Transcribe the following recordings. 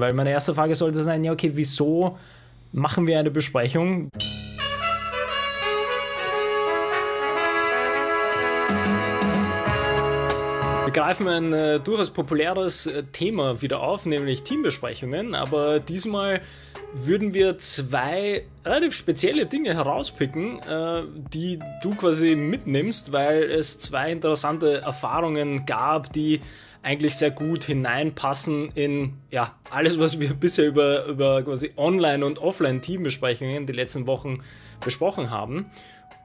Weil meine erste Frage sollte sein, ja, okay, wieso machen wir eine Besprechung? Wir greifen ein äh, durchaus populäres äh, Thema wieder auf, nämlich Teambesprechungen, aber diesmal würden wir zwei relativ spezielle Dinge herauspicken, äh, die du quasi mitnimmst, weil es zwei interessante Erfahrungen gab, die eigentlich sehr gut hineinpassen in ja, alles, was wir bisher über, über quasi Online- und Offline-Teambesprechungen die letzten Wochen besprochen haben.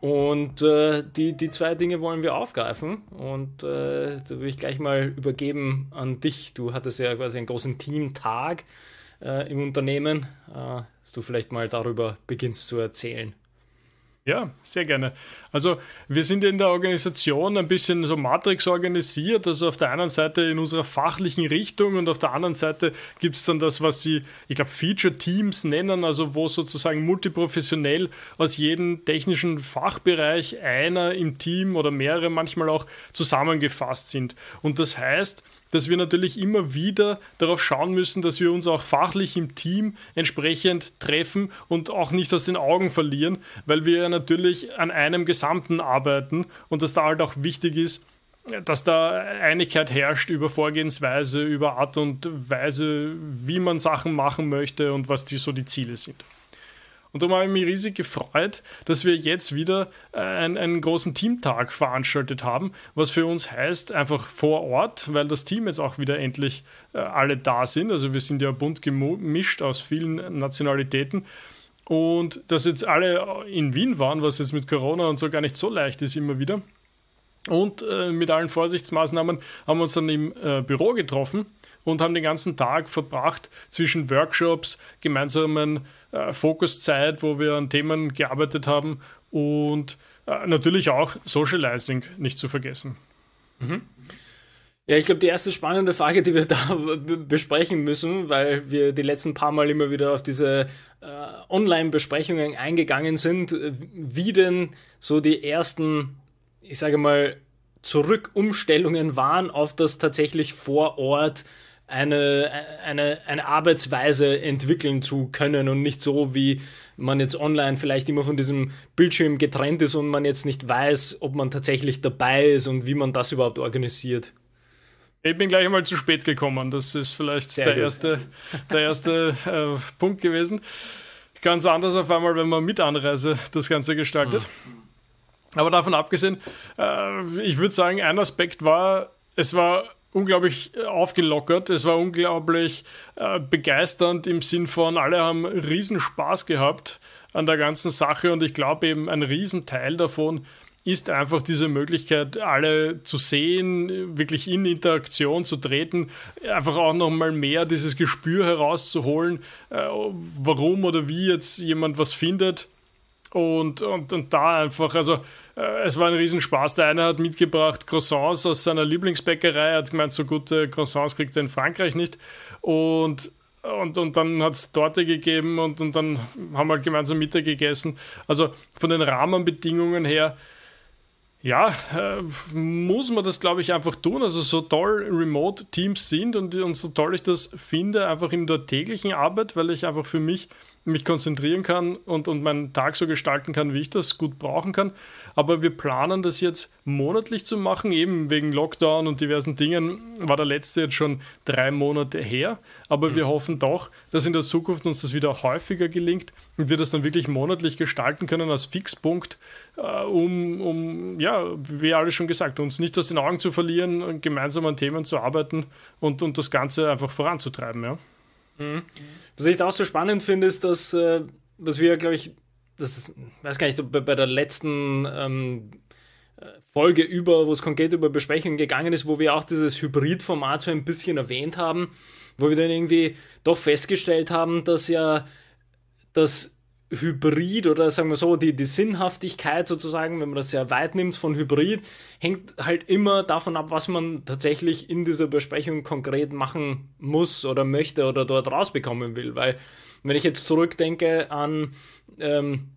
Und äh, die, die zwei Dinge wollen wir aufgreifen. Und äh, da will ich gleich mal übergeben an dich. Du hattest ja quasi einen großen Teamtag äh, im Unternehmen, äh, dass du vielleicht mal darüber beginnst zu erzählen. Ja, sehr gerne. Also wir sind in der Organisation ein bisschen so Matrix organisiert. Also auf der einen Seite in unserer fachlichen Richtung und auf der anderen Seite gibt es dann das, was sie, ich glaube, Feature Teams nennen, also wo sozusagen multiprofessionell aus jedem technischen Fachbereich einer im Team oder mehrere manchmal auch zusammengefasst sind. Und das heißt, dass wir natürlich immer wieder darauf schauen müssen, dass wir uns auch fachlich im Team entsprechend treffen und auch nicht aus den Augen verlieren, weil wir natürlich an einem Gesamten arbeiten und dass da halt auch wichtig ist, dass da Einigkeit herrscht über Vorgehensweise, über Art und Weise, wie man Sachen machen möchte und was die, so die Ziele sind. Und darum habe ich mich riesig gefreut, dass wir jetzt wieder äh, einen, einen großen Teamtag veranstaltet haben, was für uns heißt, einfach vor Ort, weil das Team jetzt auch wieder endlich äh, alle da sind. Also wir sind ja bunt gemischt aus vielen Nationalitäten. Und dass jetzt alle in Wien waren, was jetzt mit Corona und so gar nicht so leicht ist, immer wieder. Und äh, mit allen Vorsichtsmaßnahmen haben wir uns dann im äh, Büro getroffen und haben den ganzen Tag verbracht zwischen Workshops, gemeinsamen äh, Fokuszeit, wo wir an Themen gearbeitet haben und äh, natürlich auch Socializing nicht zu vergessen. Mhm. Ja, ich glaube, die erste spannende Frage, die wir da besprechen müssen, weil wir die letzten paar Mal immer wieder auf diese äh, Online-Besprechungen eingegangen sind, wie denn so die ersten, ich sage mal, Zurückumstellungen waren auf das tatsächlich vor Ort eine, eine, eine Arbeitsweise entwickeln zu können und nicht so, wie man jetzt online vielleicht immer von diesem Bildschirm getrennt ist und man jetzt nicht weiß, ob man tatsächlich dabei ist und wie man das überhaupt organisiert. Ich bin gleich einmal zu spät gekommen. Das ist vielleicht der erste, der erste äh, Punkt gewesen. Ganz anders auf einmal, wenn man mit Anreise das Ganze gestaltet. Mhm. Aber davon abgesehen, äh, ich würde sagen, ein Aspekt war, es war unglaublich äh, aufgelockert. Es war unglaublich äh, begeisternd im Sinn von, alle haben riesen Spaß gehabt an der ganzen Sache und ich glaube eben ein Riesenteil davon ist einfach diese Möglichkeit, alle zu sehen, wirklich in Interaktion zu treten, einfach auch nochmal mehr dieses Gespür herauszuholen, äh, warum oder wie jetzt jemand was findet und, und, und da einfach, also es war ein Riesenspaß. Der eine hat mitgebracht Croissants aus seiner Lieblingsbäckerei, hat gemeint, so gute Croissants kriegt er in Frankreich nicht. Und und, und dann hat es Torte gegeben und, und dann haben wir gemeinsam Mittag gegessen. Also von den Rahmenbedingungen her, ja, äh, muss man das, glaube ich, einfach tun. Also so toll Remote-Teams sind und, und so toll ich das finde, einfach in der täglichen Arbeit, weil ich einfach für mich mich konzentrieren kann und, und meinen Tag so gestalten kann, wie ich das gut brauchen kann. Aber wir planen das jetzt monatlich zu machen, eben wegen Lockdown und diversen Dingen war der letzte jetzt schon drei Monate her. Aber mhm. wir hoffen doch, dass in der Zukunft uns das wieder häufiger gelingt und wir das dann wirklich monatlich gestalten können als Fixpunkt, äh, um, um, ja, wie alles schon gesagt, uns nicht aus den Augen zu verlieren, gemeinsam an Themen zu arbeiten und, und das Ganze einfach voranzutreiben. Ja. Mhm. Was ich da auch so spannend finde, ist, dass, äh, was wir, glaube ich, das weiß gar nicht, bei, bei der letzten ähm, äh, Folge über, wo es konkret über Besprechungen gegangen ist, wo wir auch dieses Hybrid-Format so ein bisschen erwähnt haben, wo wir dann irgendwie doch festgestellt haben, dass ja das Hybrid oder sagen wir so, die, die Sinnhaftigkeit sozusagen, wenn man das sehr weit nimmt von Hybrid, hängt halt immer davon ab, was man tatsächlich in dieser Besprechung konkret machen muss oder möchte oder dort rausbekommen will. Weil, wenn ich jetzt zurückdenke an ähm,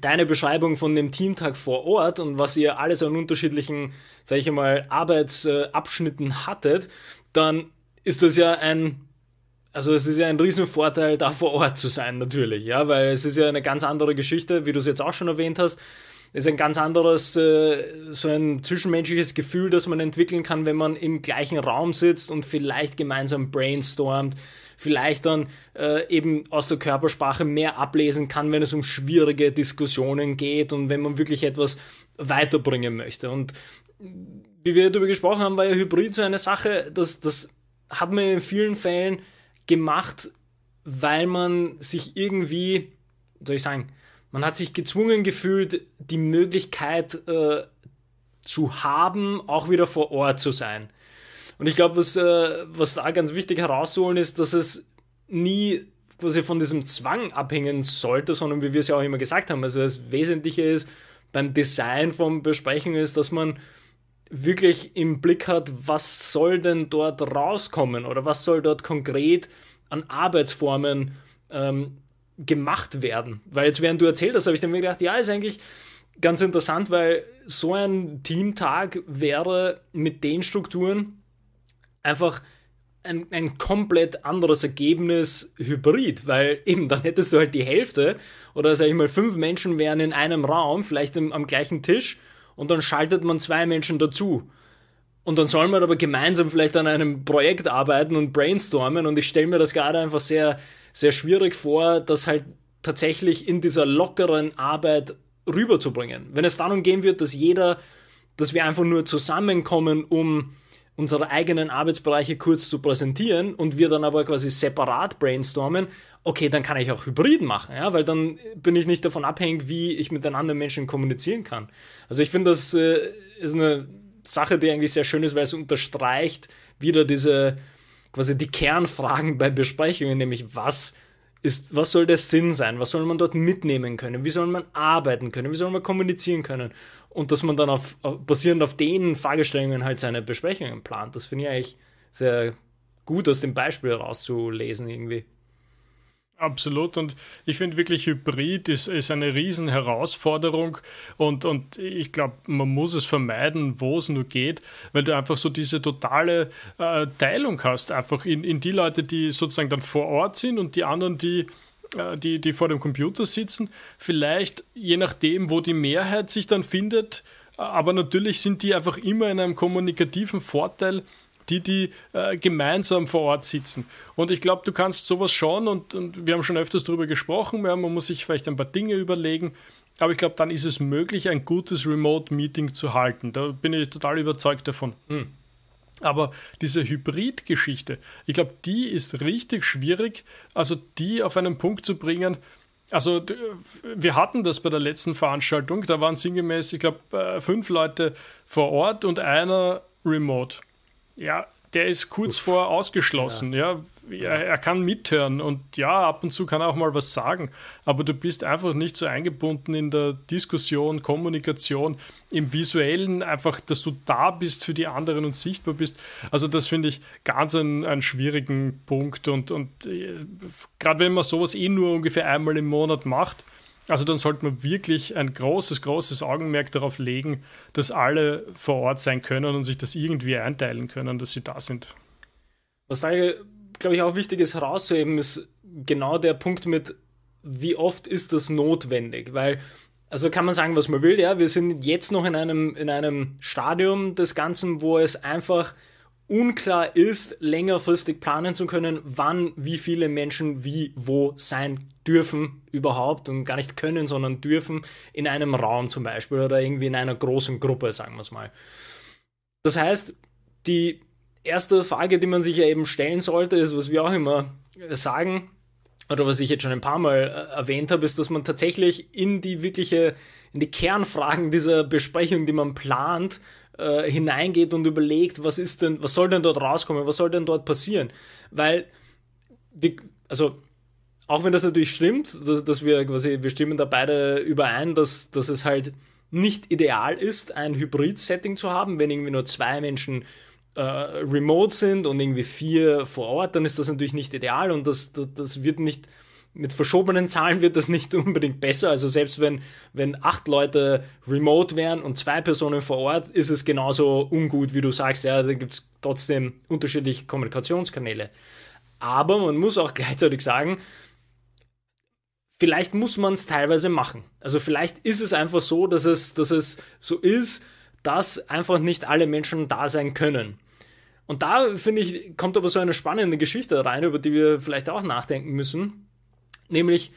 deine Beschreibung von dem Teamtag vor Ort und was ihr alles an unterschiedlichen, sage ich mal, Arbeitsabschnitten hattet, dann ist das ja ein also es ist ja ein Riesenvorteil, da vor Ort zu sein, natürlich, ja, weil es ist ja eine ganz andere Geschichte, wie du es jetzt auch schon erwähnt hast. Es ist ein ganz anderes, äh, so ein zwischenmenschliches Gefühl, das man entwickeln kann, wenn man im gleichen Raum sitzt und vielleicht gemeinsam brainstormt, vielleicht dann äh, eben aus der Körpersprache mehr ablesen kann, wenn es um schwierige Diskussionen geht und wenn man wirklich etwas weiterbringen möchte. Und wie wir darüber gesprochen haben, war ja Hybrid so eine Sache, dass das hat man in vielen Fällen gemacht, weil man sich irgendwie, wie soll ich sagen, man hat sich gezwungen gefühlt, die Möglichkeit äh, zu haben, auch wieder vor Ort zu sein. Und ich glaube, was, äh, was da ganz wichtig herauszuholen ist, dass es nie quasi von diesem Zwang abhängen sollte, sondern wie wir es ja auch immer gesagt haben, also das Wesentliche ist beim Design von Besprechungen ist, dass man wirklich im Blick hat, was soll denn dort rauskommen oder was soll dort konkret an Arbeitsformen ähm, gemacht werden. Weil jetzt, während du erzählt hast, habe ich dann mir gedacht, ja, ist eigentlich ganz interessant, weil so ein Teamtag wäre mit den Strukturen einfach ein, ein komplett anderes Ergebnis hybrid, weil eben dann hättest du halt die Hälfte oder sag ich mal fünf Menschen wären in einem Raum, vielleicht im, am gleichen Tisch und dann schaltet man zwei Menschen dazu. Und dann soll man aber gemeinsam vielleicht an einem Projekt arbeiten und brainstormen. Und ich stelle mir das gerade einfach sehr, sehr schwierig vor, das halt tatsächlich in dieser lockeren Arbeit rüberzubringen. Wenn es darum gehen wird, dass jeder, dass wir einfach nur zusammenkommen, um unsere eigenen Arbeitsbereiche kurz zu präsentieren und wir dann aber quasi separat brainstormen, okay, dann kann ich auch Hybrid machen, ja, weil dann bin ich nicht davon abhängig, wie ich mit den anderen Menschen kommunizieren kann. Also ich finde, das äh, ist eine Sache, die eigentlich sehr schön ist, weil es unterstreicht wieder diese quasi die Kernfragen bei Besprechungen, nämlich was ist, was soll der Sinn sein? Was soll man dort mitnehmen können? Wie soll man arbeiten können? Wie soll man kommunizieren können? Und dass man dann auf, basierend auf den Fragestellungen halt seine Besprechungen plant. Das finde ich eigentlich sehr gut aus dem Beispiel rauszulesen irgendwie. Absolut. Und ich finde wirklich, Hybrid ist, ist eine riesen Herausforderung. Und, und ich glaube, man muss es vermeiden, wo es nur geht, weil du einfach so diese totale äh, Teilung hast. Einfach in, in die Leute, die sozusagen dann vor Ort sind und die anderen, die, äh, die, die vor dem Computer sitzen. Vielleicht je nachdem, wo die Mehrheit sich dann findet. Aber natürlich sind die einfach immer in einem kommunikativen Vorteil die, die äh, gemeinsam vor Ort sitzen. Und ich glaube, du kannst sowas schauen und, und wir haben schon öfters darüber gesprochen, man muss sich vielleicht ein paar Dinge überlegen, aber ich glaube, dann ist es möglich, ein gutes Remote-Meeting zu halten. Da bin ich total überzeugt davon. Hm. Aber diese Hybrid-Geschichte, ich glaube, die ist richtig schwierig, also die auf einen Punkt zu bringen. Also wir hatten das bei der letzten Veranstaltung, da waren sinngemäß, ich glaube, äh, fünf Leute vor Ort und einer remote. Ja, der ist kurz Uff. vor ausgeschlossen. Ja. ja. Er, er, kann mithören und ja, ab und zu kann er auch mal was sagen. Aber du bist einfach nicht so eingebunden in der Diskussion, Kommunikation, im Visuellen, einfach, dass du da bist für die anderen und sichtbar bist. Also, das finde ich ganz einen, einen schwierigen Punkt. Und, und äh, gerade wenn man sowas eh nur ungefähr einmal im Monat macht, also dann sollte man wirklich ein großes, großes Augenmerk darauf legen, dass alle vor Ort sein können und sich das irgendwie einteilen können, dass sie da sind. Was da, glaube ich, auch wichtig ist herauszuheben, ist genau der Punkt mit, wie oft ist das notwendig? Weil, also kann man sagen, was man will, ja, wir sind jetzt noch in einem, in einem Stadium des Ganzen, wo es einfach unklar ist, längerfristig planen zu können, wann wie viele Menschen wie wo sein dürfen überhaupt und gar nicht können, sondern dürfen in einem Raum zum Beispiel oder irgendwie in einer großen Gruppe, sagen wir es mal. Das heißt, die erste Frage, die man sich ja eben stellen sollte, ist, was wir auch immer sagen, oder was ich jetzt schon ein paar Mal äh, erwähnt habe, ist, dass man tatsächlich in die wirkliche, in die Kernfragen dieser Besprechung, die man plant, äh, hineingeht und überlegt, was ist denn, was soll denn dort rauskommen, was soll denn dort passieren? Weil, wir, also, auch wenn das natürlich stimmt, dass, dass, wir quasi, wir stimmen da beide überein, dass, dass es halt nicht ideal ist, ein Hybrid-Setting zu haben, wenn irgendwie nur zwei Menschen äh, remote sind und irgendwie vier vor Ort, dann ist das natürlich nicht ideal und das, das, das wird nicht mit verschobenen Zahlen wird das nicht unbedingt besser. Also selbst wenn, wenn acht Leute remote wären und zwei Personen vor Ort, ist es genauso ungut, wie du sagst. Ja, da gibt es trotzdem unterschiedliche Kommunikationskanäle. Aber man muss auch gleichzeitig sagen, vielleicht muss man es teilweise machen. Also vielleicht ist es einfach so, dass es, dass es so ist, dass einfach nicht alle Menschen da sein können. Und da, finde ich, kommt aber so eine spannende Geschichte rein, über die wir vielleicht auch nachdenken müssen. Nämlich,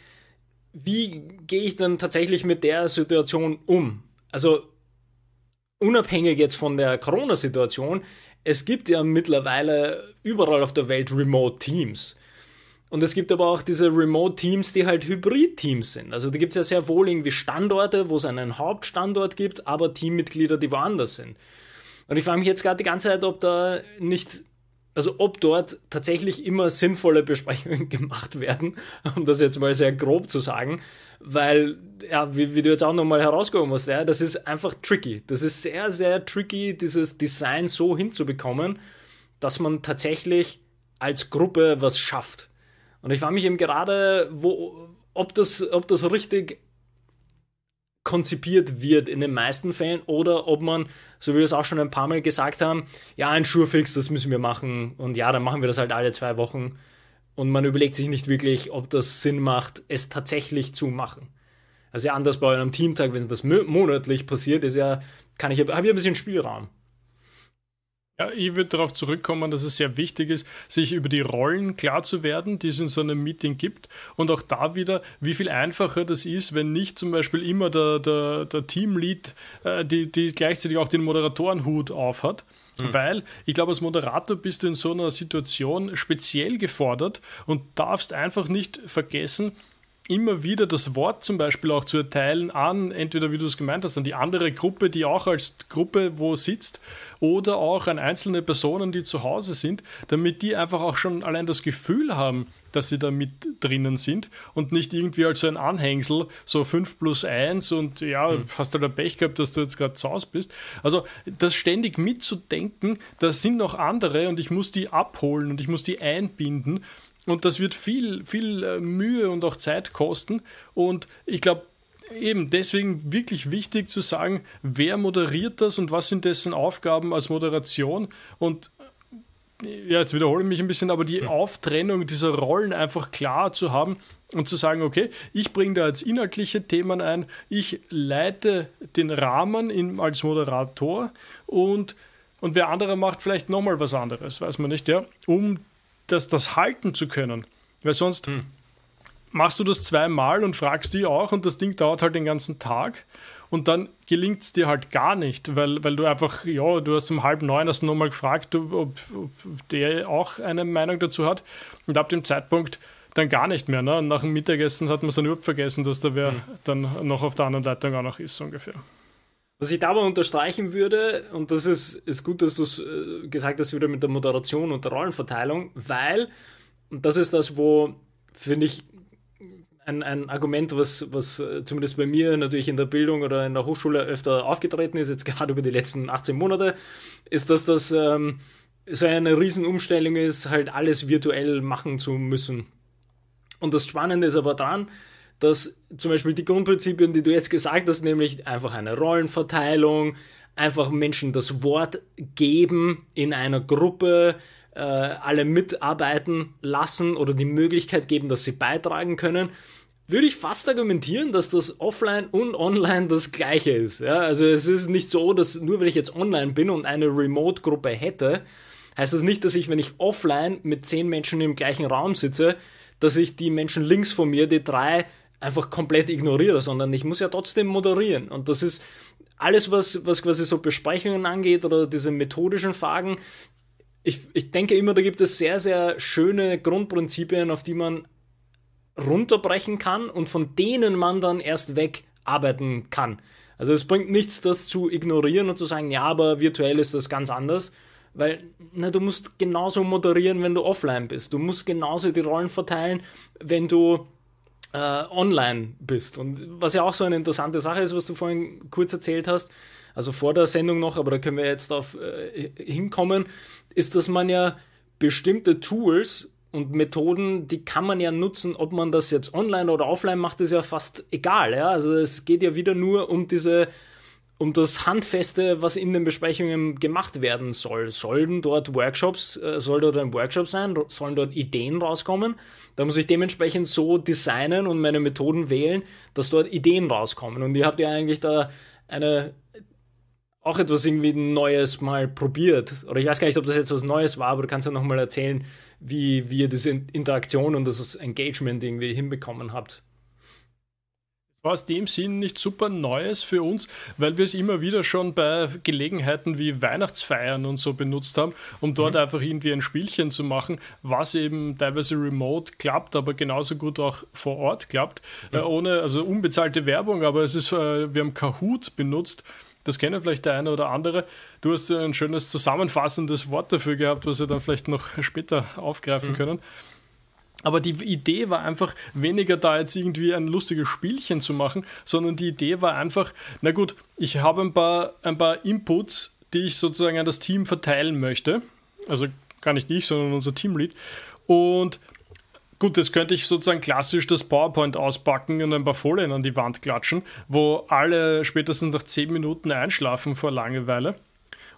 wie gehe ich dann tatsächlich mit der Situation um? Also, unabhängig jetzt von der Corona-Situation, es gibt ja mittlerweile überall auf der Welt Remote Teams. Und es gibt aber auch diese Remote-Teams, die halt Hybrid-Teams sind. Also da gibt es ja sehr wohl irgendwie Standorte, wo es einen Hauptstandort gibt, aber Teammitglieder, die woanders sind. Und ich frage mich jetzt gerade die ganze Zeit, ob da nicht, also ob dort tatsächlich immer sinnvolle Besprechungen gemacht werden, um das jetzt mal sehr grob zu sagen, weil, ja, wie, wie du jetzt auch nochmal herausgehoben hast, ja, das ist einfach tricky. Das ist sehr, sehr tricky, dieses Design so hinzubekommen, dass man tatsächlich als Gruppe was schafft. Und ich frage mich eben gerade, wo, ob, das, ob das richtig konzipiert wird in den meisten Fällen oder ob man, so wie wir es auch schon ein paar Mal gesagt haben, ja, ein Surefix, das müssen wir machen und ja, dann machen wir das halt alle zwei Wochen und man überlegt sich nicht wirklich, ob das Sinn macht, es tatsächlich zu machen. Also ja, anders bei einem Teamtag, wenn das monatlich passiert, ist ja, kann ich, habe ich ein bisschen Spielraum. Ja, ich würde darauf zurückkommen, dass es sehr wichtig ist, sich über die Rollen klar zu werden, die es in so einem Meeting gibt. Und auch da wieder, wie viel einfacher das ist, wenn nicht zum Beispiel immer der, der, der Teamlead, äh, die, die gleichzeitig auch den Moderatorenhut aufhat. Mhm. Weil ich glaube, als Moderator bist du in so einer Situation speziell gefordert und darfst einfach nicht vergessen, immer wieder das Wort zum Beispiel auch zu erteilen an, entweder wie du es gemeint hast, an die andere Gruppe, die auch als Gruppe wo sitzt, oder auch an einzelne Personen, die zu Hause sind, damit die einfach auch schon allein das Gefühl haben, dass sie da mit drinnen sind und nicht irgendwie als so ein Anhängsel, so 5 plus 1 und ja, mhm. hast halt ein Pech gehabt, dass du jetzt gerade zu Hause bist. Also das ständig mitzudenken, da sind noch andere und ich muss die abholen und ich muss die einbinden und das wird viel, viel äh, Mühe und auch Zeit kosten. Und ich glaube, eben deswegen wirklich wichtig zu sagen, wer moderiert das und was sind dessen Aufgaben als Moderation. Und ja, jetzt wiederhole ich mich ein bisschen, aber die Auftrennung dieser Rollen einfach klar zu haben und zu sagen, okay, ich bringe da jetzt inhaltliche Themen ein, ich leite den Rahmen in, als Moderator und, und wer andere macht vielleicht nochmal was anderes, weiß man nicht, ja, um das, das halten zu können. Weil sonst hm. machst du das zweimal und fragst die auch und das Ding dauert halt den ganzen Tag und dann gelingt es dir halt gar nicht, weil, weil du einfach, ja, du hast um halb neun hast nochmal gefragt, ob, ob, der auch eine Meinung dazu hat und ab dem Zeitpunkt dann gar nicht mehr. Ne? Und nach dem Mittagessen hat man es dann überhaupt vergessen, dass da wer hm. dann noch auf der anderen Leitung auch noch ist, so ungefähr. Was ich dabei unterstreichen würde, und das ist, ist gut, dass du es äh, gesagt hast, wieder mit der Moderation und der Rollenverteilung, weil, und das ist das, wo, finde ich, ein, ein Argument, was, was äh, zumindest bei mir natürlich in der Bildung oder in der Hochschule öfter aufgetreten ist, jetzt gerade über die letzten 18 Monate, ist, dass das ähm, so eine Riesenumstellung ist, halt alles virtuell machen zu müssen. Und das Spannende ist aber dran, dass zum Beispiel die Grundprinzipien, die du jetzt gesagt hast, nämlich einfach eine Rollenverteilung, einfach Menschen das Wort geben in einer Gruppe, äh, alle mitarbeiten lassen oder die Möglichkeit geben, dass sie beitragen können, würde ich fast argumentieren, dass das offline und online das gleiche ist. Ja, also es ist nicht so, dass nur weil ich jetzt online bin und eine Remote-Gruppe hätte, heißt das nicht, dass ich, wenn ich offline mit zehn Menschen im gleichen Raum sitze, dass ich die Menschen links von mir, die drei einfach komplett ignoriere, sondern ich muss ja trotzdem moderieren. Und das ist alles, was, was quasi so Besprechungen angeht oder diese methodischen Fragen. Ich, ich denke immer, da gibt es sehr, sehr schöne Grundprinzipien, auf die man runterbrechen kann und von denen man dann erst wegarbeiten kann. Also es bringt nichts, das zu ignorieren und zu sagen, ja, aber virtuell ist das ganz anders. Weil na, du musst genauso moderieren, wenn du offline bist. Du musst genauso die Rollen verteilen, wenn du äh, online bist. Und was ja auch so eine interessante Sache ist, was du vorhin kurz erzählt hast, also vor der Sendung noch, aber da können wir jetzt auf äh, hinkommen, ist, dass man ja bestimmte Tools und Methoden, die kann man ja nutzen, ob man das jetzt online oder offline macht, ist ja fast egal. Ja? Also es geht ja wieder nur um diese um das Handfeste, was in den Besprechungen gemacht werden soll. Sollen dort Workshops, äh, soll dort ein Workshop sein, sollen dort Ideen rauskommen? Da muss ich dementsprechend so designen und meine Methoden wählen, dass dort Ideen rauskommen. Und ihr habt ja eigentlich da eine auch etwas irgendwie Neues mal probiert. Oder ich weiß gar nicht, ob das jetzt was Neues war, aber du kannst ja nochmal erzählen, wie, wie ihr diese Interaktion und das Engagement irgendwie hinbekommen habt war aus dem Sinn nicht super Neues für uns, weil wir es immer wieder schon bei Gelegenheiten wie Weihnachtsfeiern und so benutzt haben, um dort mhm. einfach irgendwie ein Spielchen zu machen, was eben teilweise remote klappt, aber genauso gut auch vor Ort klappt, mhm. äh, ohne also unbezahlte Werbung, aber es ist, äh, wir haben Kahoot benutzt. Das kennen vielleicht der eine oder andere. Du hast ein schönes zusammenfassendes Wort dafür gehabt, was wir dann vielleicht noch später aufgreifen mhm. können. Aber die Idee war einfach weniger da jetzt irgendwie ein lustiges Spielchen zu machen, sondern die Idee war einfach, na gut, ich habe ein paar, ein paar Inputs, die ich sozusagen an das Team verteilen möchte. Also gar nicht ich, sondern unser Teamlead. Und gut, jetzt könnte ich sozusagen klassisch das PowerPoint auspacken und ein paar Folien an die Wand klatschen, wo alle spätestens nach 10 Minuten einschlafen vor Langeweile.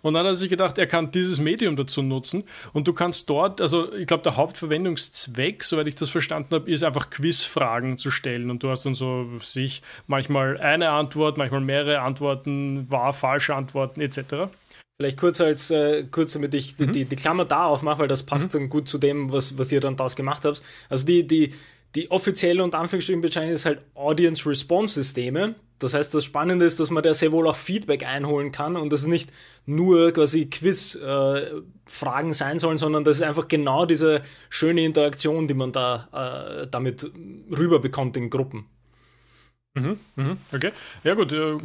Und dann hat er sich gedacht, er kann dieses Medium dazu nutzen und du kannst dort, also ich glaube, der Hauptverwendungszweck, soweit ich das verstanden habe, ist einfach Quizfragen zu stellen und du hast dann so sich manchmal eine Antwort, manchmal mehrere Antworten, wahr, falsche Antworten etc. Vielleicht kurz als äh, kurz, damit ich mhm. die, die, Klammer da aufmache, weil das passt mhm. dann gut zu dem, was, was ihr dann daraus gemacht habt. Also die, die, die offizielle und Anführungsstrichen Bezeichnung ist halt Audience Response Systeme. Das heißt, das Spannende ist, dass man da sehr wohl auch Feedback einholen kann und das nicht nur quasi Quiz-Fragen äh, sein sollen, sondern das ist einfach genau diese schöne Interaktion, die man da äh, damit rüberbekommt in Gruppen. Mhm, mhm, okay. Ja gut, äh,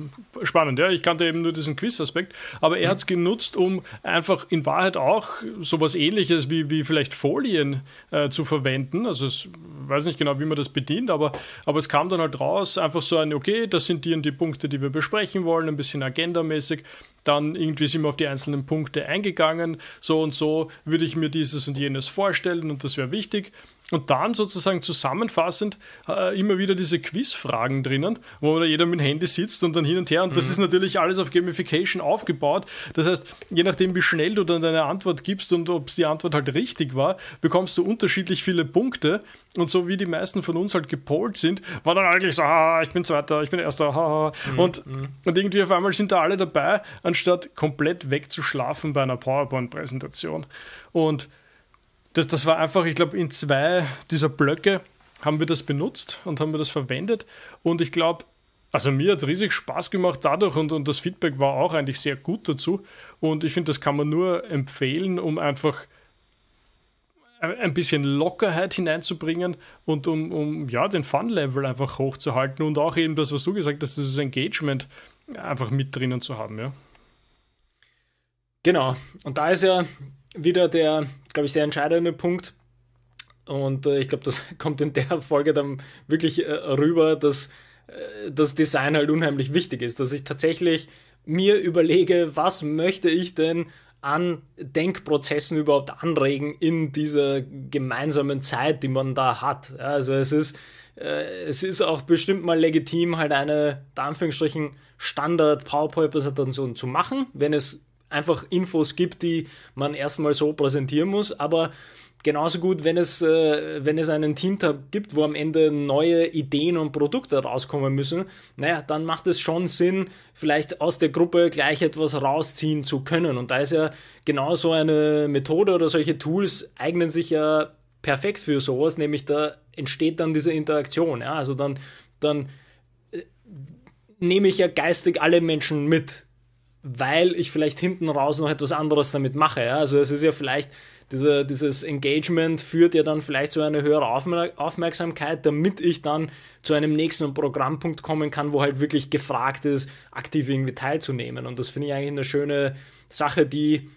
spannend. Ja, ich kannte eben nur diesen Quiz-Aspekt, aber er mhm. hat es genutzt, um einfach in Wahrheit auch sowas ähnliches wie, wie vielleicht Folien äh, zu verwenden. Also ich weiß nicht genau, wie man das bedient, aber, aber es kam dann halt raus, einfach so ein, okay, das sind die und die Punkte, die wir besprechen wollen, ein bisschen agendamäßig. Dann irgendwie sind wir auf die einzelnen Punkte eingegangen. So und so würde ich mir dieses und jenes vorstellen und das wäre wichtig. Und dann sozusagen zusammenfassend äh, immer wieder diese Quizfragen drinnen, wo jeder mit dem Handy sitzt und dann hin und her. Und das mhm. ist natürlich alles auf Gamification aufgebaut. Das heißt, je nachdem, wie schnell du dann deine Antwort gibst und ob die Antwort halt richtig war, bekommst du unterschiedlich viele Punkte. Und so wie die meisten von uns halt gepolt sind, war dann eigentlich so, ah, ich bin Zweiter, ich bin Erster, haha. Mhm. Und, mhm. und irgendwie auf einmal sind da alle dabei, anstatt komplett wegzuschlafen bei einer PowerPoint-Präsentation. Und das, das war einfach, ich glaube, in zwei dieser Blöcke haben wir das benutzt und haben wir das verwendet. Und ich glaube, also mir hat es riesig Spaß gemacht dadurch und, und das Feedback war auch eigentlich sehr gut dazu. Und ich finde, das kann man nur empfehlen, um einfach ein bisschen Lockerheit hineinzubringen und um, um ja, den Fun-Level einfach hochzuhalten und auch eben das, was du gesagt hast, dieses Engagement einfach mit drinnen zu haben, ja. Genau. Und da ist ja wieder der, glaube ich, der entscheidende Punkt. Und äh, ich glaube, das kommt in der Folge dann wirklich äh, rüber, dass äh, das Design halt unheimlich wichtig ist, dass ich tatsächlich mir überlege, was möchte ich denn an Denkprozessen überhaupt anregen in dieser gemeinsamen Zeit, die man da hat. Also es ist, äh, es ist auch bestimmt mal legitim, halt eine, da Anführungsstrichen, Standard PowerPoint-Präsentation zu machen, wenn es einfach Infos gibt, die man erstmal so präsentieren muss, aber genauso gut, wenn es, äh, wenn es einen Teamtab gibt, wo am Ende neue Ideen und Produkte rauskommen müssen, naja, dann macht es schon Sinn, vielleicht aus der Gruppe gleich etwas rausziehen zu können. Und da ist ja genau so eine Methode oder solche Tools eignen sich ja perfekt für sowas, nämlich da entsteht dann diese Interaktion. Ja? Also dann, dann äh, nehme ich ja geistig alle Menschen mit weil ich vielleicht hinten raus noch etwas anderes damit mache. Ja? Also es ist ja vielleicht, diese, dieses Engagement führt ja dann vielleicht zu einer höheren Aufmerksamkeit, damit ich dann zu einem nächsten Programmpunkt kommen kann, wo halt wirklich gefragt ist, aktiv irgendwie teilzunehmen. Und das finde ich eigentlich eine schöne Sache, die,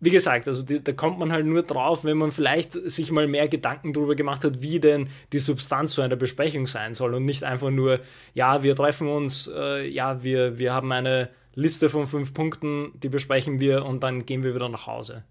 wie gesagt, also die, da kommt man halt nur drauf, wenn man vielleicht sich mal mehr Gedanken darüber gemacht hat, wie denn die Substanz zu einer Besprechung sein soll und nicht einfach nur, ja, wir treffen uns, äh, ja, wir, wir haben eine Liste von fünf Punkten, die besprechen wir und dann gehen wir wieder nach Hause.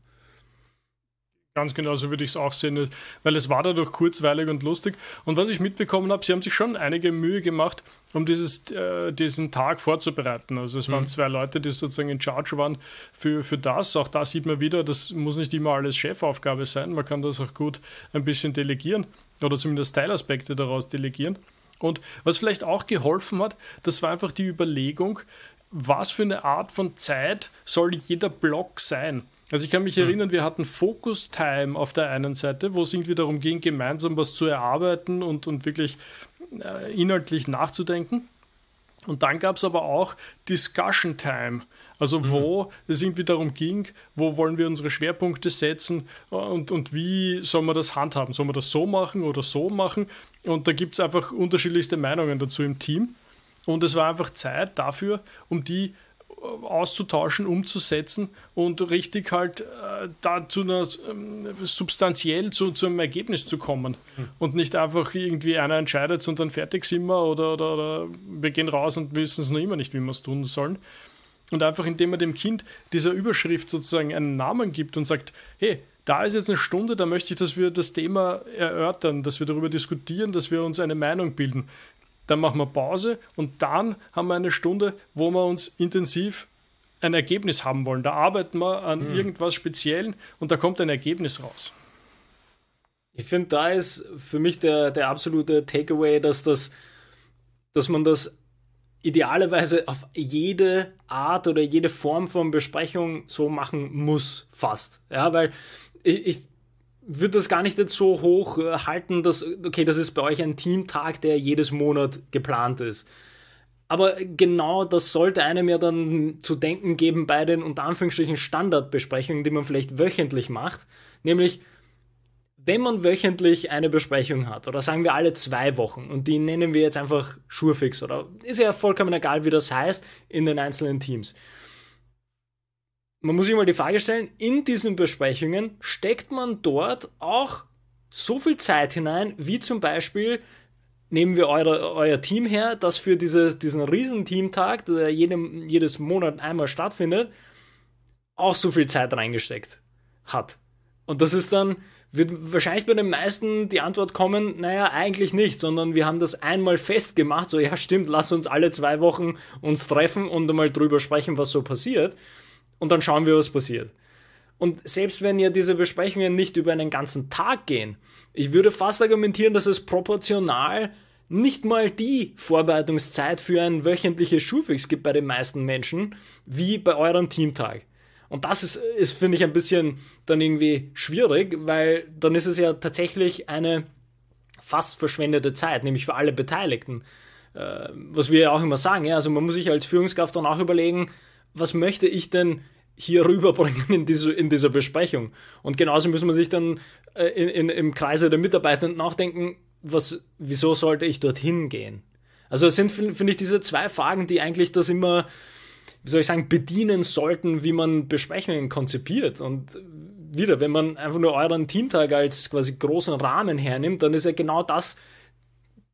Ganz genau so würde ich es auch sehen, weil es war dadurch kurzweilig und lustig. Und was ich mitbekommen habe, sie haben sich schon einige Mühe gemacht, um dieses, äh, diesen Tag vorzubereiten. Also es mhm. waren zwei Leute, die sozusagen in Charge waren für, für das. Auch da sieht man wieder, das muss nicht immer alles Chefaufgabe sein. Man kann das auch gut ein bisschen delegieren oder zumindest Teilaspekte daraus delegieren. Und was vielleicht auch geholfen hat, das war einfach die Überlegung, was für eine Art von Zeit soll jeder Block sein? Also ich kann mich erinnern, wir hatten Focus Time auf der einen Seite, wo es irgendwie darum ging, gemeinsam was zu erarbeiten und, und wirklich äh, inhaltlich nachzudenken. Und dann gab es aber auch Discussion Time, also mhm. wo es irgendwie darum ging, wo wollen wir unsere Schwerpunkte setzen und, und wie soll man das handhaben? Soll man das so machen oder so machen? Und da gibt es einfach unterschiedlichste Meinungen dazu im Team. Und es war einfach Zeit dafür, um die auszutauschen, umzusetzen und richtig halt äh, da zu einer ähm, substanziell zu, zu einem Ergebnis zu kommen mhm. und nicht einfach irgendwie einer entscheidet und dann fertig sind wir oder, oder, oder wir gehen raus und wissen es noch immer nicht, wie wir es tun sollen. Und einfach indem man dem Kind dieser Überschrift sozusagen einen Namen gibt und sagt, hey, da ist jetzt eine Stunde, da möchte ich, dass wir das Thema erörtern, dass wir darüber diskutieren, dass wir uns eine Meinung bilden dann machen wir Pause und dann haben wir eine Stunde, wo wir uns intensiv ein Ergebnis haben wollen. Da arbeiten wir an mhm. irgendwas Speziellen und da kommt ein Ergebnis raus. Ich finde, da ist für mich der, der absolute Takeaway, dass, das, dass man das idealerweise auf jede Art oder jede Form von Besprechung so machen muss, fast. Ja, weil ich, ich würde das gar nicht jetzt so hoch äh, halten, dass, okay, das ist bei euch ein Teamtag, der jedes Monat geplant ist. Aber genau das sollte einem ja dann zu denken geben bei den unter Anführungsstrichen Standardbesprechungen, die man vielleicht wöchentlich macht. Nämlich, wenn man wöchentlich eine Besprechung hat, oder sagen wir alle zwei Wochen, und die nennen wir jetzt einfach Schurfix, oder ist ja vollkommen egal, wie das heißt, in den einzelnen Teams man muss sich mal die Frage stellen, in diesen Besprechungen steckt man dort auch so viel Zeit hinein, wie zum Beispiel nehmen wir eure, euer Team her, das für diese, diesen riesen Teamtag, der jedem, jedes Monat einmal stattfindet, auch so viel Zeit reingesteckt hat. Und das ist dann, wird wahrscheinlich bei den meisten die Antwort kommen, naja, eigentlich nicht, sondern wir haben das einmal festgemacht, so ja stimmt, lass uns alle zwei Wochen uns treffen und einmal drüber sprechen, was so passiert und dann schauen wir, was passiert. Und selbst wenn ja diese Besprechungen nicht über einen ganzen Tag gehen, ich würde fast argumentieren, dass es proportional nicht mal die Vorbereitungszeit für ein wöchentliches Schulfix gibt bei den meisten Menschen, wie bei eurem Teamtag. Und das ist, ist finde ich, ein bisschen dann irgendwie schwierig, weil dann ist es ja tatsächlich eine fast verschwendete Zeit, nämlich für alle Beteiligten. Äh, was wir ja auch immer sagen, ja, also man muss sich als Führungskraft dann auch überlegen, was möchte ich denn hier rüberbringen in, diese, in dieser Besprechung? Und genauso muss man sich dann äh, in, in, im Kreise der Mitarbeitenden nachdenken, was, wieso sollte ich dorthin gehen? Also es sind, finde ich, diese zwei Fragen, die eigentlich das immer, wie soll ich sagen, bedienen sollten, wie man Besprechungen konzipiert. Und wieder, wenn man einfach nur euren Teamtag als quasi großen Rahmen hernimmt, dann ist ja genau das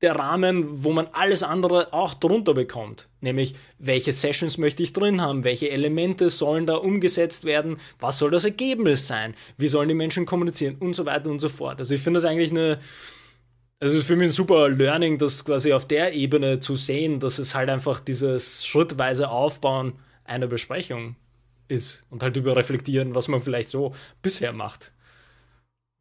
der Rahmen, wo man alles andere auch drunter bekommt. Nämlich, welche Sessions möchte ich drin haben, welche Elemente sollen da umgesetzt werden, was soll das Ergebnis sein, wie sollen die Menschen kommunizieren und so weiter und so fort. Also ich finde das eigentlich eine, also für mich ein super Learning, das quasi auf der Ebene zu sehen, dass es halt einfach dieses schrittweise Aufbauen einer Besprechung ist und halt über reflektieren, was man vielleicht so bisher macht.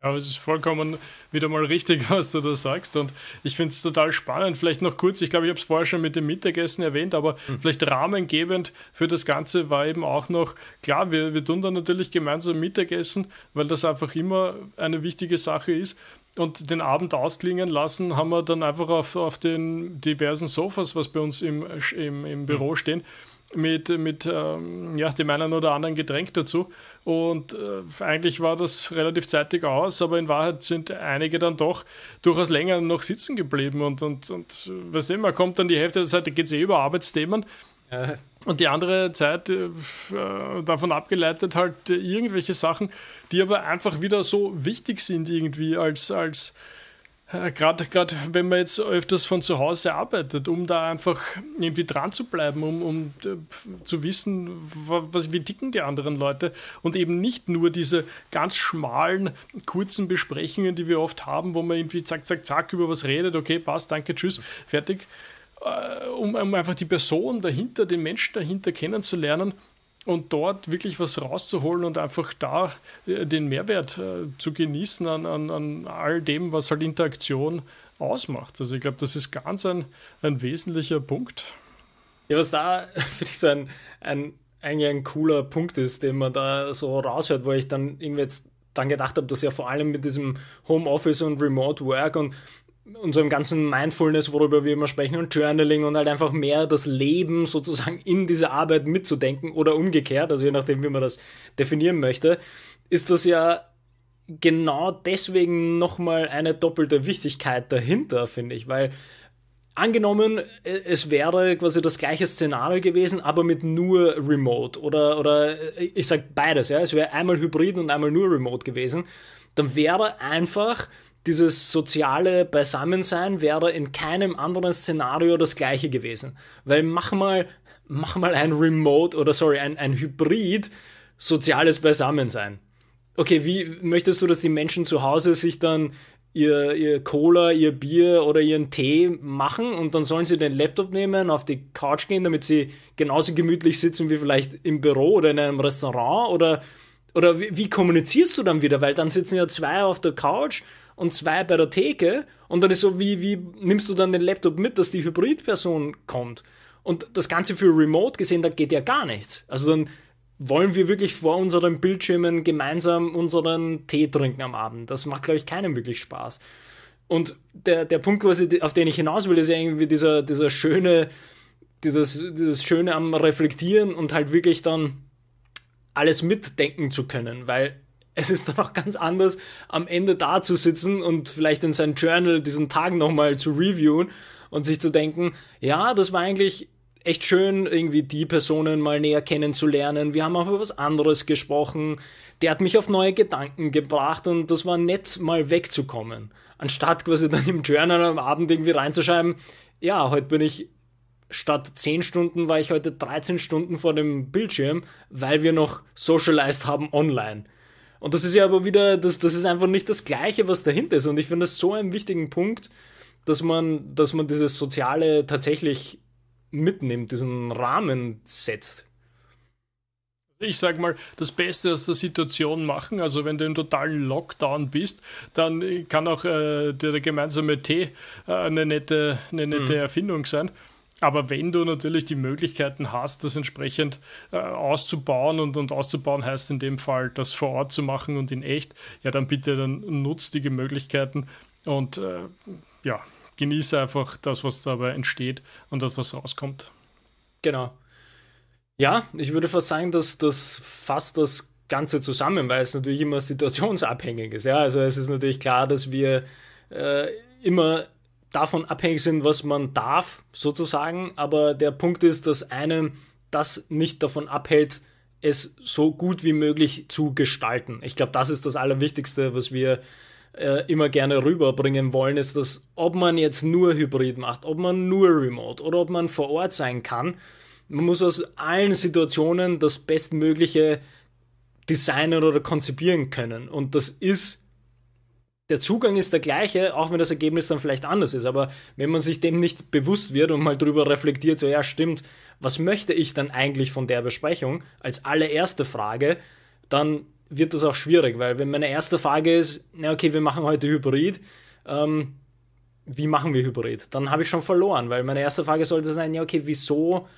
Aber es ist vollkommen wieder mal richtig, was du da sagst. Und ich finde es total spannend. Vielleicht noch kurz, ich glaube, ich habe es vorher schon mit dem Mittagessen erwähnt, aber mhm. vielleicht rahmengebend für das Ganze war eben auch noch, klar, wir, wir tun da natürlich gemeinsam Mittagessen, weil das einfach immer eine wichtige Sache ist. Und den Abend ausklingen lassen haben wir dann einfach auf, auf den diversen Sofas, was bei uns im, im, im Büro mhm. stehen, mit, mit ähm, ja, dem einen oder anderen Getränk dazu. Und äh, eigentlich war das relativ zeitig aus, aber in Wahrheit sind einige dann doch durchaus länger noch sitzen geblieben. Und, und, und weißt du, man kommt dann die Hälfte der Zeit, da geht es eh über Arbeitsthemen. Ja. Und die andere Zeit äh, davon abgeleitet halt irgendwelche Sachen, die aber einfach wieder so wichtig sind irgendwie als, als äh, gerade wenn man jetzt öfters von zu Hause arbeitet, um da einfach irgendwie dran zu bleiben, um, um äh, zu wissen, was, wie dicken die anderen Leute? Und eben nicht nur diese ganz schmalen, kurzen Besprechungen, die wir oft haben, wo man irgendwie zack, zack, zack über was redet, okay, passt, danke, tschüss, fertig, äh, um, um einfach die Person dahinter, den Menschen dahinter kennenzulernen und dort wirklich was rauszuholen und einfach da äh, den Mehrwert äh, zu genießen an, an, an all dem, was halt Interaktion ausmacht. Also ich glaube, das ist ganz ein, ein wesentlicher Punkt. Ja, was da, finde ich, so ein, ein, eigentlich ein cooler Punkt ist, den man da so raushört, wo ich dann irgendwie jetzt dann gedacht habe, dass ja vor allem mit diesem Homeoffice und Remote Work und unserem ganzen Mindfulness, worüber wir immer sprechen, und Journaling und halt einfach mehr das Leben sozusagen in diese Arbeit mitzudenken oder umgekehrt, also je nachdem, wie man das definieren möchte, ist das ja genau deswegen nochmal eine doppelte Wichtigkeit dahinter, finde ich, weil angenommen, es wäre quasi das gleiche Szenario gewesen, aber mit nur Remote oder, oder ich sag beides, ja, es wäre einmal Hybrid und einmal nur Remote gewesen, dann wäre einfach dieses soziale Beisammensein wäre in keinem anderen Szenario das gleiche gewesen. Weil mach mal, mach mal ein Remote oder sorry, ein, ein Hybrid soziales Beisammensein. Okay, wie möchtest du, dass die Menschen zu Hause sich dann ihr, ihr Cola, ihr Bier oder ihren Tee machen und dann sollen sie den Laptop nehmen, auf die Couch gehen, damit sie genauso gemütlich sitzen wie vielleicht im Büro oder in einem Restaurant oder, oder wie, wie kommunizierst du dann wieder? Weil dann sitzen ja zwei auf der Couch und zwei bei der Theke und dann ist so, wie, wie nimmst du dann den Laptop mit, dass die Hybridperson kommt? Und das Ganze für Remote gesehen, da geht ja gar nichts. Also dann wollen wir wirklich vor unseren Bildschirmen gemeinsam unseren Tee trinken am Abend. Das macht, glaube ich, keinem wirklich Spaß. Und der, der Punkt, quasi, auf den ich hinaus will, ist ja irgendwie dieser, dieser schöne, dieses, dieses Schöne am Reflektieren und halt wirklich dann alles mitdenken zu können, weil es ist doch noch ganz anders, am Ende da zu sitzen und vielleicht in sein Journal diesen Tag nochmal zu reviewen und sich zu denken, ja, das war eigentlich echt schön, irgendwie die Personen mal näher kennenzulernen. Wir haben auch über was anderes gesprochen. Der hat mich auf neue Gedanken gebracht und das war nett, mal wegzukommen. Anstatt quasi dann im Journal am Abend irgendwie reinzuschreiben, ja, heute bin ich statt 10 Stunden war ich heute 13 Stunden vor dem Bildschirm, weil wir noch socialized haben online. Und das ist ja aber wieder, das, das ist einfach nicht das Gleiche, was dahinter ist. Und ich finde das so einen wichtigen Punkt, dass man, dass man dieses Soziale tatsächlich mitnimmt, diesen Rahmen setzt. Ich sag mal, das Beste aus der Situation machen. Also wenn du im totalen Lockdown bist, dann kann auch äh, der, der, gemeinsame Tee äh, eine nette, eine nette mhm. Erfindung sein. Aber wenn du natürlich die Möglichkeiten hast, das entsprechend äh, auszubauen und, und auszubauen heißt in dem Fall, das vor Ort zu machen und in echt, ja, dann bitte dann nutzt die Möglichkeiten und äh, ja, genieße einfach das, was dabei entsteht und das, was rauskommt. Genau. Ja, ich würde fast sagen, dass das fasst das Ganze zusammen, weil es natürlich immer situationsabhängig ist. Ja, also es ist natürlich klar, dass wir äh, immer davon abhängig sind, was man darf, sozusagen. Aber der Punkt ist, dass einem das nicht davon abhält, es so gut wie möglich zu gestalten. Ich glaube, das ist das Allerwichtigste, was wir äh, immer gerne rüberbringen wollen, ist, dass ob man jetzt nur Hybrid macht, ob man nur Remote oder ob man vor Ort sein kann, man muss aus allen Situationen das Bestmögliche designen oder konzipieren können. Und das ist der Zugang ist der gleiche, auch wenn das Ergebnis dann vielleicht anders ist. Aber wenn man sich dem nicht bewusst wird und mal drüber reflektiert, so ja, stimmt, was möchte ich dann eigentlich von der Besprechung als allererste Frage, dann wird das auch schwierig, weil wenn meine erste Frage ist, na okay, wir machen heute Hybrid, ähm, wie machen wir Hybrid? Dann habe ich schon verloren, weil meine erste Frage sollte sein, ja okay, wieso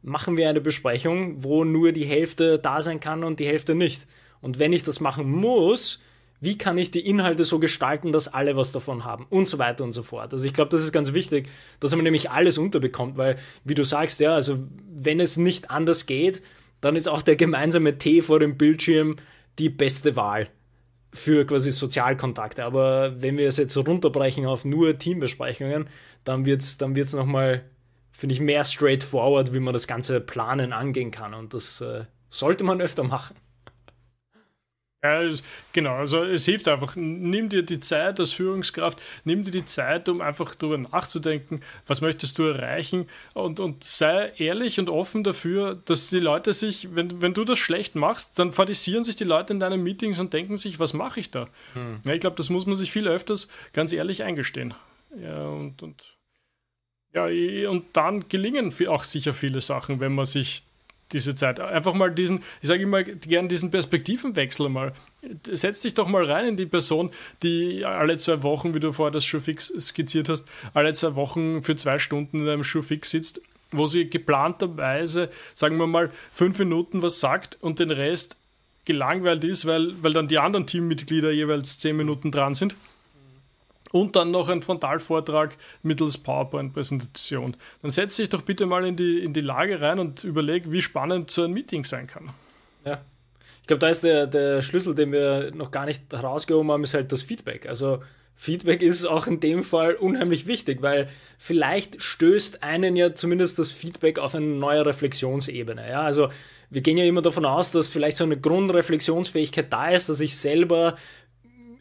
machen wir eine Besprechung, wo nur die Hälfte da sein kann und die Hälfte nicht? Und wenn ich das machen muss, wie kann ich die Inhalte so gestalten, dass alle was davon haben und so weiter und so fort. Also ich glaube, das ist ganz wichtig, dass man nämlich alles unterbekommt, weil, wie du sagst, ja, also wenn es nicht anders geht, dann ist auch der gemeinsame Tee vor dem Bildschirm die beste Wahl für quasi Sozialkontakte. Aber wenn wir es jetzt runterbrechen auf nur Teambesprechungen, dann wird es dann wird's nochmal, finde ich, mehr straightforward, wie man das ganze Planen angehen kann. Und das äh, sollte man öfter machen. Ja, genau, also es hilft einfach. Nimm dir die Zeit als Führungskraft, nimm dir die Zeit, um einfach darüber nachzudenken, was möchtest du erreichen und, und sei ehrlich und offen dafür, dass die Leute sich, wenn, wenn du das schlecht machst, dann fadisieren sich die Leute in deinen Meetings und denken sich, was mache ich da? Hm. Ja, ich glaube, das muss man sich viel öfters ganz ehrlich eingestehen. Ja, und, und ja, und dann gelingen auch sicher viele Sachen, wenn man sich diese Zeit. Einfach mal diesen, ich sage immer gerne diesen Perspektivenwechsel mal. Setz dich doch mal rein in die Person, die alle zwei Wochen, wie du vorher das Schuhfix skizziert hast, alle zwei Wochen für zwei Stunden in einem Schuhfix sitzt, wo sie geplanterweise, sagen wir mal, fünf Minuten was sagt und den Rest gelangweilt ist, weil, weil dann die anderen Teammitglieder jeweils zehn Minuten dran sind und dann noch ein Frontalvortrag mittels PowerPoint-Präsentation. Dann setz dich doch bitte mal in die, in die Lage rein und überleg, wie spannend so ein Meeting sein kann. Ja. Ich glaube, da ist der, der Schlüssel, den wir noch gar nicht herausgehoben haben, ist halt das Feedback. Also Feedback ist auch in dem Fall unheimlich wichtig, weil vielleicht stößt einen ja zumindest das Feedback auf eine neue Reflexionsebene. Ja, also wir gehen ja immer davon aus, dass vielleicht so eine Grundreflexionsfähigkeit da ist, dass ich selber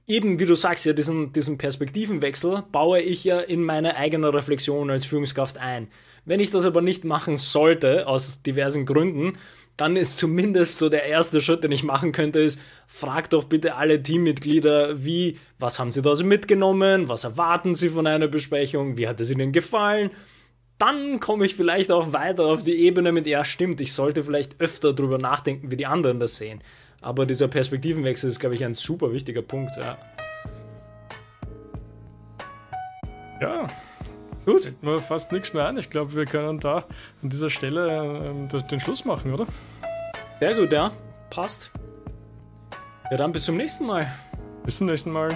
eben, wie du sagst, ja, diesen, diesen Perspektivenwechsel baue ich ja in meine eigene Reflexion als Führungskraft ein. Wenn ich das aber nicht machen sollte, aus diversen Gründen, dann ist zumindest so der erste Schritt, den ich machen könnte, ist, frag doch bitte alle Teammitglieder, wie, was haben sie da so mitgenommen, was erwarten sie von einer Besprechung, wie hat es ihnen gefallen. Dann komme ich vielleicht auch weiter auf die Ebene mit, ja stimmt, ich sollte vielleicht öfter drüber nachdenken, wie die anderen das sehen. Aber dieser Perspektivenwechsel ist, glaube ich, ein super wichtiger Punkt. Ja. Ja, gut. Fällt mir fast nichts mehr ein. Ich glaube, wir können da an dieser Stelle ähm, den Schluss machen, oder? Sehr gut, ja. Passt. Ja, dann bis zum nächsten Mal. Bis zum nächsten Mal.